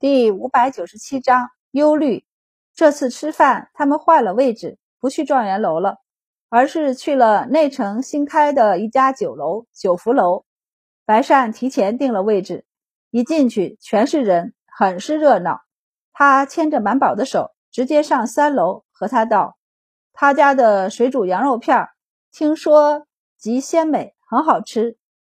第五百九十七章忧虑。这次吃饭，他们换了位置，不去状元楼了，而是去了内城新开的一家酒楼——九福楼。白善提前定了位置，一进去全是人，很是热闹。他牵着满宝的手，直接上三楼，和他道：“他家的水煮羊肉片，听说极鲜美，很好吃。”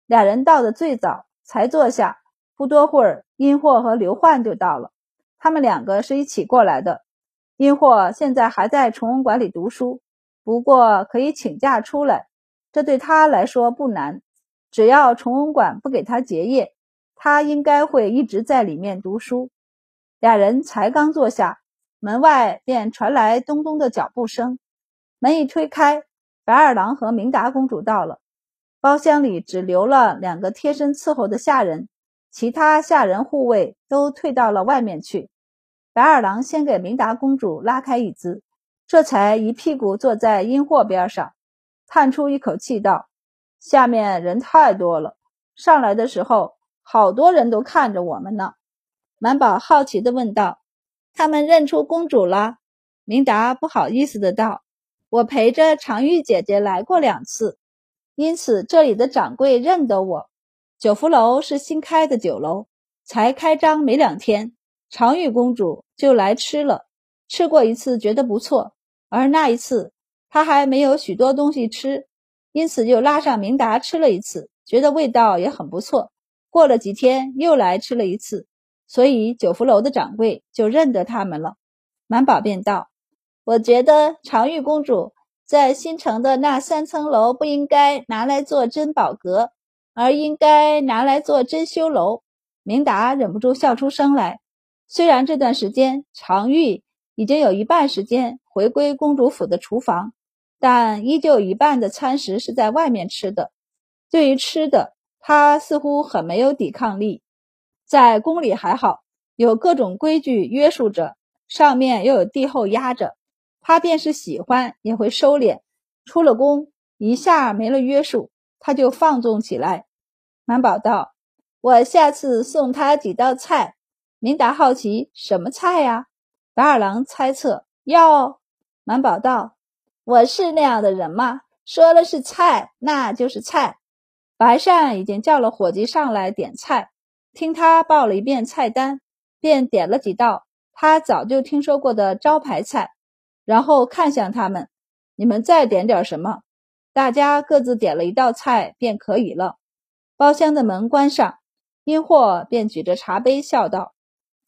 俩人到的最早，才坐下，不多会儿。殷霍和刘焕就到了，他们两个是一起过来的。殷霍现在还在崇文馆里读书，不过可以请假出来，这对他来说不难。只要崇文馆不给他结业，他应该会一直在里面读书。俩人才刚坐下，门外便传来咚咚的脚步声。门一推开，白二郎和明达公主到了。包厢里只留了两个贴身伺候的下人。其他下人护卫都退到了外面去。白二郎先给明达公主拉开椅子，这才一屁股坐在阴货边上，叹出一口气道：“下面人太多了，上来的时候好多人都看着我们呢。”满宝好奇地问道：“他们认出公主了？”明达不好意思的道：“我陪着常玉姐姐来过两次，因此这里的掌柜认得我。”九福楼是新开的酒楼，才开张没两天，常玉公主就来吃了。吃过一次，觉得不错，而那一次她还没有许多东西吃，因此就拉上明达吃了一次，觉得味道也很不错。过了几天，又来吃了一次，所以九福楼的掌柜就认得他们了。满宝便道：“我觉得常玉公主在新城的那三层楼不应该拿来做珍宝阁。”而应该拿来做珍馐楼。明达忍不住笑出声来。虽然这段时间常玉已经有一半时间回归公主府的厨房，但依旧一半的餐食是在外面吃的。对于吃的，他似乎很没有抵抗力。在宫里还好，有各种规矩约束着，上面又有帝后压着，他便是喜欢也会收敛。出了宫，一下没了约束，他就放纵起来。满宝道：“我下次送他几道菜。”明达好奇：“什么菜呀？”白二郎猜测：“要。”满宝道：“我是那样的人吗？说了是菜，那就是菜。”白善已经叫了伙计上来点菜，听他报了一遍菜单，便点了几道他早就听说过的招牌菜，然后看向他们：“你们再点点什么？”大家各自点了一道菜便可以了。包厢的门关上，殷霍便举着茶杯笑道：“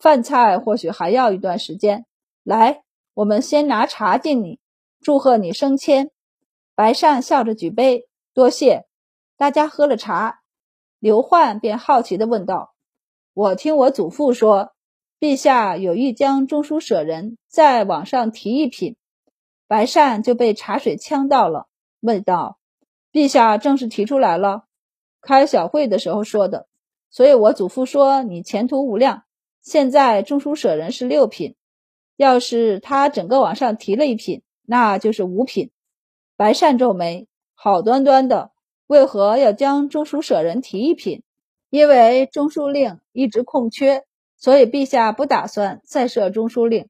饭菜或许还要一段时间。来，我们先拿茶敬你，祝贺你升迁。”白善笑着举杯，多谢。大家喝了茶，刘焕便好奇地问道：“我听我祖父说，陛下有意将中书舍人再往上提一品。”白善就被茶水呛到了，问道：“陛下正式提出来了？”开小会的时候说的，所以我祖父说你前途无量。现在中书舍人是六品，要是他整个往上提了一品，那就是五品。白善皱眉，好端端的，为何要将中书舍人提一品？因为中书令一直空缺，所以陛下不打算再设中书令。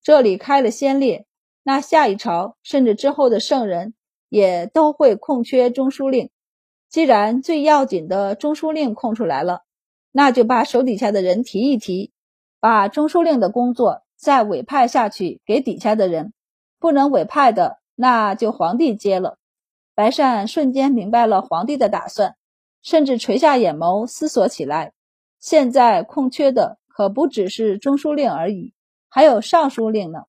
这里开了先例，那下一朝甚至之后的圣人也都会空缺中书令。既然最要紧的中书令空出来了，那就把手底下的人提一提，把中书令的工作再委派下去给底下的人。不能委派的，那就皇帝接了。白善瞬间明白了皇帝的打算，甚至垂下眼眸思索起来。现在空缺的可不只是中书令而已，还有尚书令呢。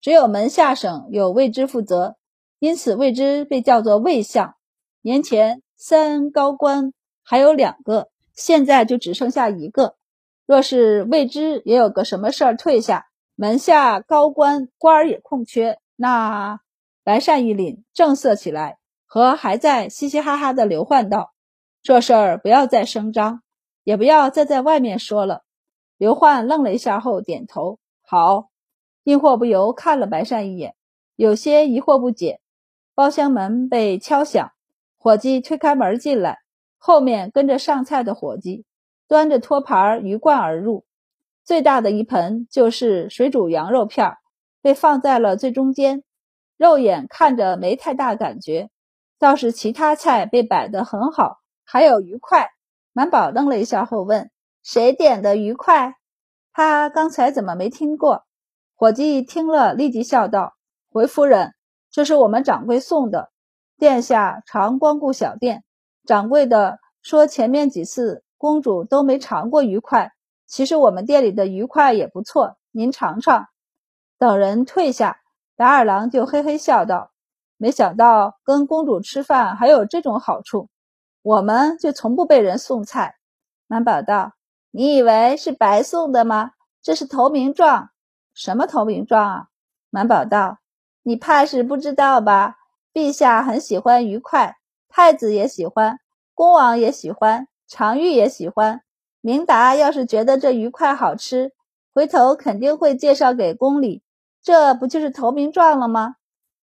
只有门下省有卫知负责，因此卫知被叫做卫相。年前。三高官还有两个，现在就只剩下一个。若是未知也有个什么事儿退下，门下高官官儿也空缺，那白善一凛，正色起来，和还在嘻嘻哈哈的刘焕道：“这事儿不要再声张，也不要再在外面说了。”刘焕愣了一下后点头：“好。”应货不由看了白善一眼，有些疑惑不解。包厢门被敲响。伙计推开门进来，后面跟着上菜的伙计端着托盘鱼贯而入。最大的一盆就是水煮羊肉片，被放在了最中间。肉眼看着没太大感觉，倒是其他菜被摆得很好，还有鱼块。满宝愣了一下后问：“谁点的鱼块？他刚才怎么没听过？”伙计听了，立即笑道：“回夫人，这是我们掌柜送的。殿下常光顾小店，掌柜的说前面几次公主都没尝过鱼块。其实我们店里的鱼块也不错，您尝尝。”等人退下。达二郎就嘿嘿笑道：“没想到跟公主吃饭还有这种好处，我们就从不被人送菜。”满宝道：“你以为是白送的吗？这是投名状。什么投名状啊？”满宝道：“你怕是不知道吧？陛下很喜欢鱼块，太子也喜欢，恭王也喜欢，常玉也喜欢。明达要是觉得这鱼块好吃，回头肯定会介绍给宫里。”这不就是投名状了吗？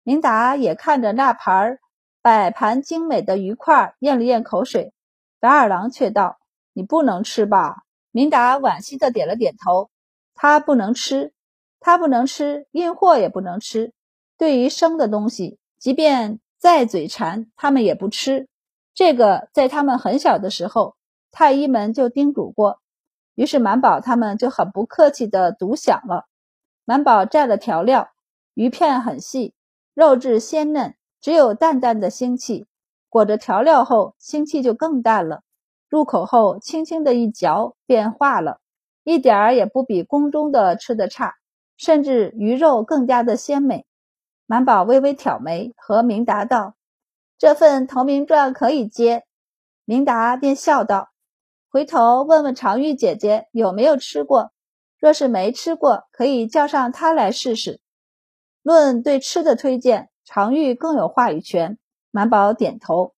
明达也看着那盘摆盘精美的鱼块，咽了咽口水。达二郎却道：“你不能吃吧？”明达惋惜的点了点头。他不能吃，他不能吃，阴货也不能吃。对于生的东西，即便再嘴馋，他们也不吃。这个在他们很小的时候，太医们就叮嘱过。于是满宝他们就很不客气的独享了。满宝蘸了调料，鱼片很细，肉质鲜嫩，只有淡淡的腥气。裹着调料后，腥气就更淡了。入口后，轻轻的一嚼便化了，一点儿也不比宫中的吃的差，甚至鱼肉更加的鲜美。满宝微微挑眉，和明达道：“这份投名状可以接。”明达便笑道：“回头问问常玉姐姐有没有吃过。”若是没吃过，可以叫上她来试试。论对吃的推荐，常玉更有话语权。满宝点头，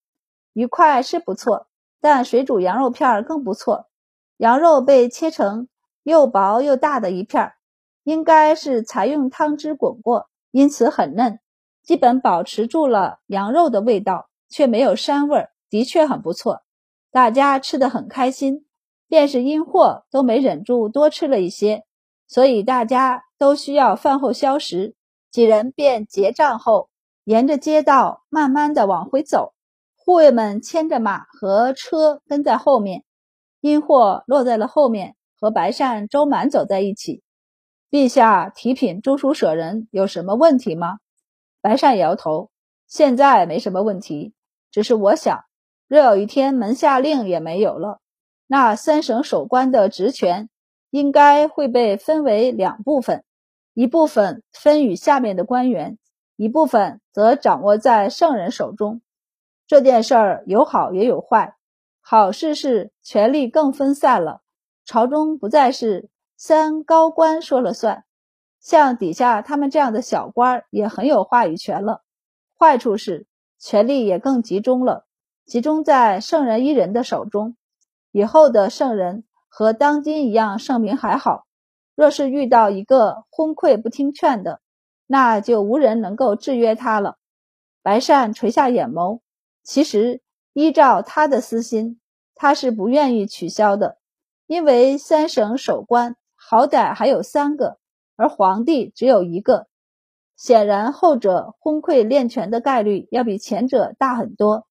鱼块是不错，但水煮羊肉片更不错。羊肉被切成又薄又大的一片，应该是采用汤汁滚过，因此很嫩，基本保持住了羊肉的味道，却没有膻味儿，的确很不错。大家吃得很开心。便是因祸都没忍住多吃了一些，所以大家都需要饭后消食。几人便结账后，沿着街道慢慢的往回走。护卫们牵着马和车跟在后面。因祸落在了后面，和白善、周满走在一起。陛下提品中书舍人有什么问题吗？白善摇头，现在没什么问题，只是我想，若有一天门下令也没有了。那三省守关的职权应该会被分为两部分，一部分分与下面的官员，一部分则掌握在圣人手中。这件事儿有好也有坏，好事是权力更分散了，朝中不再是三高官说了算，像底下他们这样的小官也很有话语权了。坏处是权力也更集中了，集中在圣人一人的手中。以后的圣人和当今一样圣明还好，若是遇到一个昏聩不听劝的，那就无人能够制约他了。白善垂下眼眸，其实依照他的私心，他是不愿意取消的，因为三省守官好歹还有三个，而皇帝只有一个，显然后者昏聩练权的概率要比前者大很多，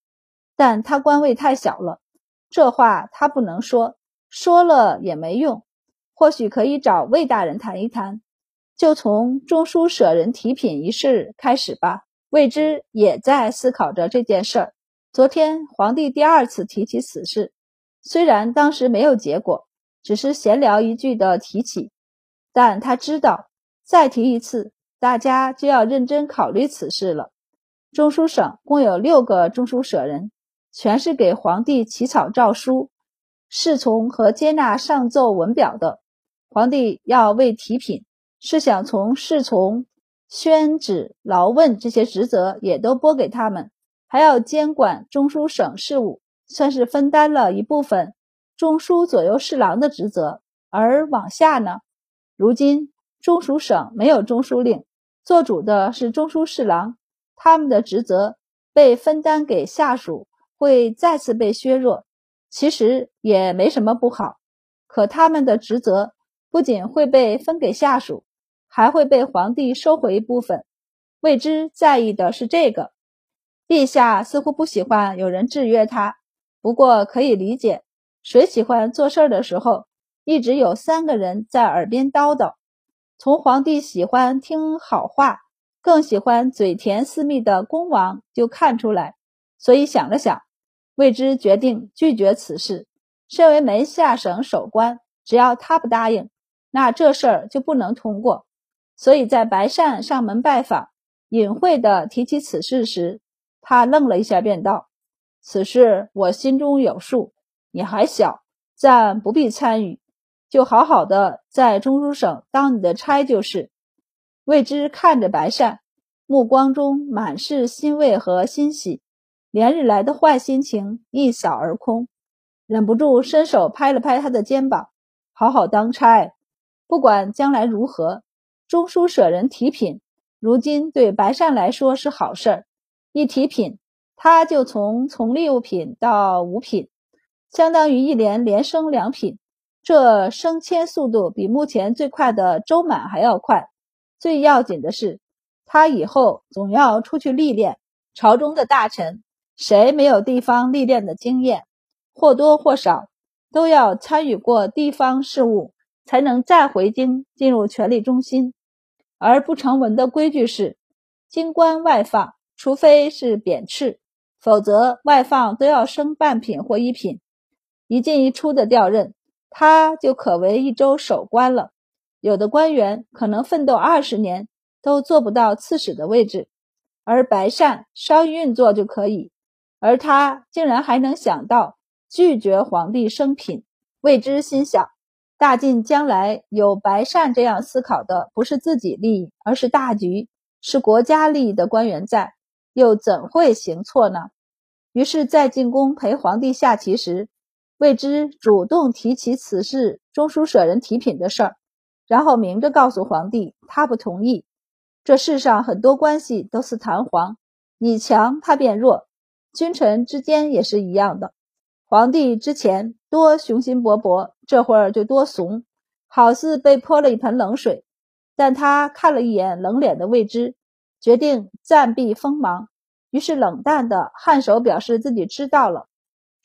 但他官位太小了。这话他不能说，说了也没用。或许可以找魏大人谈一谈，就从中书舍人提品一事开始吧。魏之也在思考着这件事儿。昨天皇帝第二次提起此事，虽然当时没有结果，只是闲聊一句的提起，但他知道再提一次，大家就要认真考虑此事了。中书省共有六个中书舍人。全是给皇帝起草诏书、侍从和接纳上奏文表的。皇帝要为提品，是想从侍从、宣旨、劳问这些职责也都拨给他们，还要监管中书省事务，算是分担了一部分中书左右侍郎的职责。而往下呢，如今中书省没有中书令，做主的是中书侍郎，他们的职责被分担给下属。会再次被削弱，其实也没什么不好。可他们的职责不仅会被分给下属，还会被皇帝收回一部分。魏之在意的是这个。陛下似乎不喜欢有人制约他，不过可以理解。谁喜欢做事儿的时候，一直有三个人在耳边叨叨？从皇帝喜欢听好话，更喜欢嘴甜私密的恭王就看出来。所以想了想，魏之决定拒绝此事。身为门下省守官，只要他不答应，那这事儿就不能通过。所以在白善上门拜访，隐晦地提起此事时，他愣了一下，便道：“此事我心中有数。”你还小，暂不必参与，就好好的在中书省当你的差就是。未知看着白善，目光中满是欣慰和欣喜，连日来的坏心情一扫而空，忍不住伸手拍了拍他的肩膀：“好好当差，不管将来如何，中书舍人提品，如今对白善来说是好事儿。一提品，他就从从六品到五品。”相当于一年连升两品，这升迁速度比目前最快的周满还要快。最要紧的是，他以后总要出去历练。朝中的大臣，谁没有地方历练的经验？或多或少都要参与过地方事务，才能再回京进入权力中心。而不成文的规矩是，京官外放，除非是贬斥，否则外放都要升半品或一品。一进一出的调任，他就可为一州守官了。有的官员可能奋斗二十年都做不到刺史的位置，而白善稍一运作就可以。而他竟然还能想到拒绝皇帝升品，未知心想：大晋将来有白善这样思考的，不是自己利益，而是大局，是国家利益的官员在，又怎会行错呢？于是，在进宫陪皇帝下棋时。未知主动提起此事，中书舍人提品的事儿，然后明着告诉皇帝，他不同意。这世上很多关系都是弹簧，你强他变弱，君臣之间也是一样的。皇帝之前多雄心勃勃，这会儿就多怂，好似被泼了一盆冷水。但他看了一眼冷脸的未知，决定暂避锋芒，于是冷淡的颔首表示自己知道了。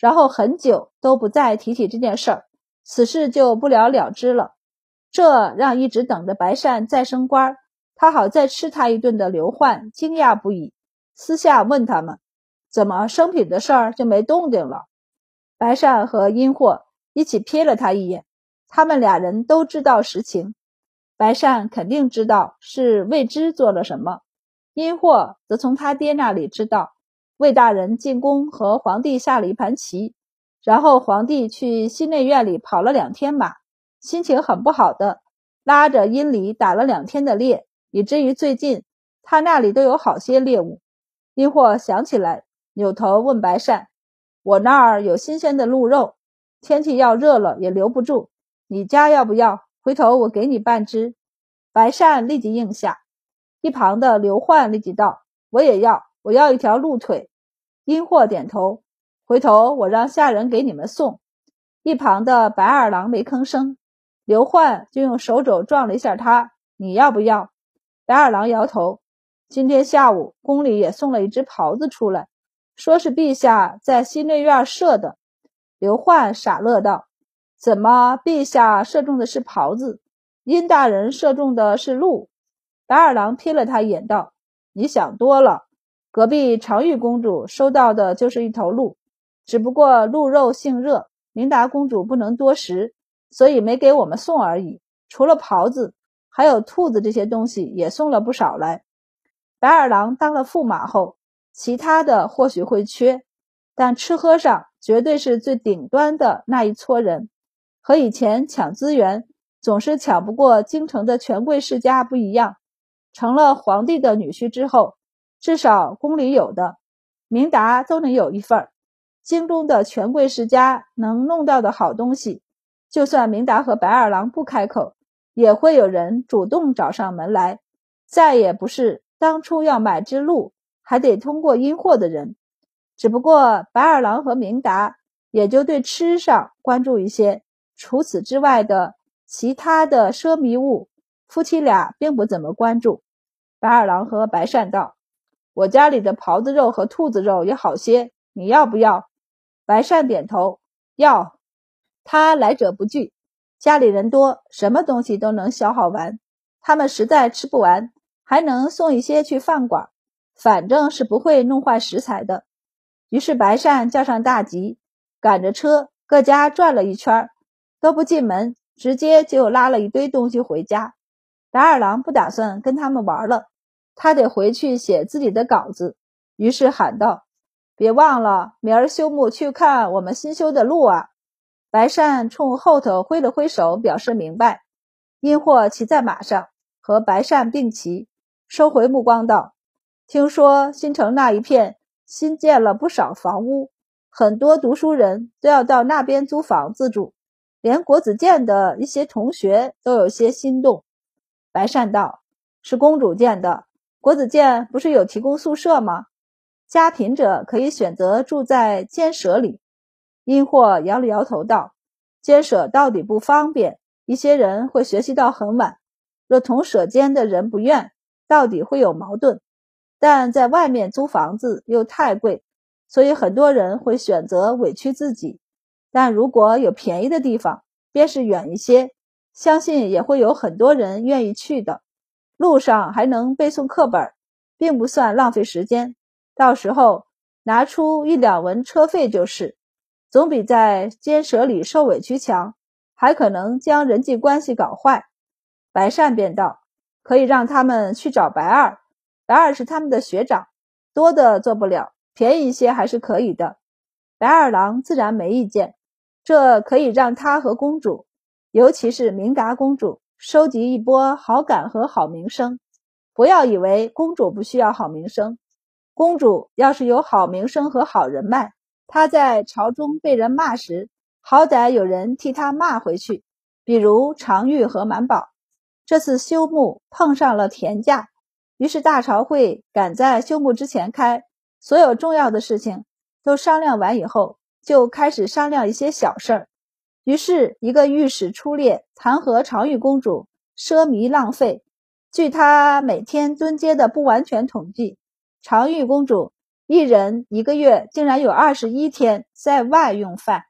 然后很久都不再提起这件事儿，此事就不了了之了。这让一直等着白善再升官，他好再吃他一顿的刘焕惊讶不已，私下问他们：“怎么升品的事儿就没动静了？”白善和殷霍一起瞥了他一眼，他们俩人都知道实情。白善肯定知道是未知做了什么，殷霍则从他爹那里知道。魏大人进宫和皇帝下了一盘棋，然后皇帝去西内院里跑了两天马，心情很不好的，拉着殷离打了两天的猎，以至于最近他那里都有好些猎物。殷霍想起来，扭头问白善：“我那儿有新鲜的鹿肉，天气要热了也留不住，你家要不要？回头我给你半只。”白善立即应下。一旁的刘焕立即道：“我也要，我要一条鹿腿。”殷霍点头，回头我让下人给你们送。一旁的白二郎没吭声，刘焕就用手肘撞了一下他：“你要不要？”白二郎摇头。今天下午宫里也送了一只袍子出来，说是陛下在西内院射的。刘焕傻乐道：“怎么陛下射中的是袍子，殷大人射中的是鹿？”白二郎瞥了他一眼，道：“你想多了。”隔壁常玉公主收到的就是一头鹿，只不过鹿肉性热，明达公主不能多食，所以没给我们送而已。除了袍子，还有兔子这些东西也送了不少来。白二郎当了驸马后，其他的或许会缺，但吃喝上绝对是最顶端的那一撮人。和以前抢资源总是抢不过京城的权贵世家不一样，成了皇帝的女婿之后。至少宫里有的，明达都能有一份儿。京中的权贵世家能弄到的好东西，就算明达和白二郎不开口，也会有人主动找上门来。再也不是当初要买只鹿还得通过阴货的人，只不过白二郎和明达也就对吃上关注一些，除此之外的其他的奢靡物，夫妻俩并不怎么关注。白二郎和白善道：“我家里的狍子肉和兔子肉也好些，你要不要？”白善点头，要。他来者不拒，家里人多，什么东西都能消耗完。他们实在吃不完，还能送一些去饭馆，反正是不会弄坏食材的。于是白善叫上大吉，赶着车，各家转了一圈，都不进门，直接就拉了一堆东西回家。白二郎不打算跟他们玩了，他得回去写自己的稿子，于是喊道：“别忘了，明儿休沐去看我们新修的路啊！”白善冲后头挥了挥手，表示明白。殷霍骑在马上，和白善并骑，收回目光道：“听说新城那一片新建了不少房屋，很多读书人都要到那边租房子住，连国子监的一些同学都有些心动。”白善道：“是公主建的，国子监不是有提供宿舍吗？家贫者可以选择住在监舍里。”殷霍摇了摇头道：“监舍到底不方便，一些人会学习到很晚。若同舍监的人不愿，到底会有矛盾。但在外面租房子又太贵，所以很多人会选择委屈自己。但如果有便宜的地方，便是远一些，相信也会有很多人愿意去的。路上还能背诵课本，并不算浪费时间。到时候拿出一两文车费就是。”总比在监舍里受委屈强，还可能将人际关系搞坏。白善便道：“可以让他们去找白二，白二是他们的学长，多的做不了，便宜一些还是可以的。”白二郎自然没意见，这可以让他和公主，尤其是明达公主，收集一波好感和好名声。不要以为公主不需要好名声，公主要是有好名声和好人脉。他在朝中被人骂时，好歹有人替他骂回去，比如常玉和满宝。这次休沐碰上了田价，于是大朝会赶在休沐之前开，所有重要的事情都商量完以后，就开始商量一些小事儿。于是，一个御史出列弹劾长玉公主奢靡浪费。据他每天蹲街的不完全统计，长玉公主。一人一个月竟然有二十一天在外用饭。